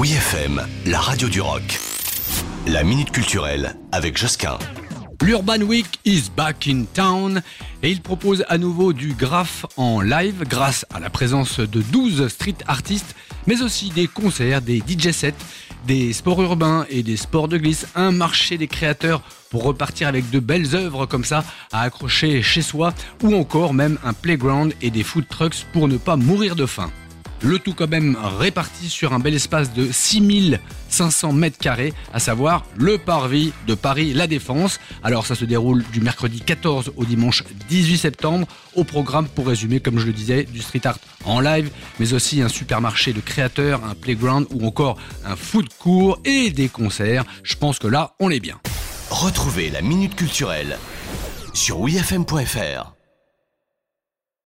Oui FM, la radio du rock. La minute culturelle avec Josquin. L'Urban Week is back in town et il propose à nouveau du graph en live grâce à la présence de 12 street artistes, mais aussi des concerts, des DJ sets, des sports urbains et des sports de glisse, un marché des créateurs pour repartir avec de belles œuvres comme ça à accrocher chez soi ou encore même un playground et des food trucks pour ne pas mourir de faim. Le tout quand même réparti sur un bel espace de 6500 mètres carrés, à savoir le parvis de Paris La Défense. Alors ça se déroule du mercredi 14 au dimanche 18 septembre. Au programme, pour résumer, comme je le disais, du street art en live, mais aussi un supermarché de créateurs, un playground ou encore un food court et des concerts. Je pense que là, on est bien. Retrouvez la minute culturelle sur wifm.fr.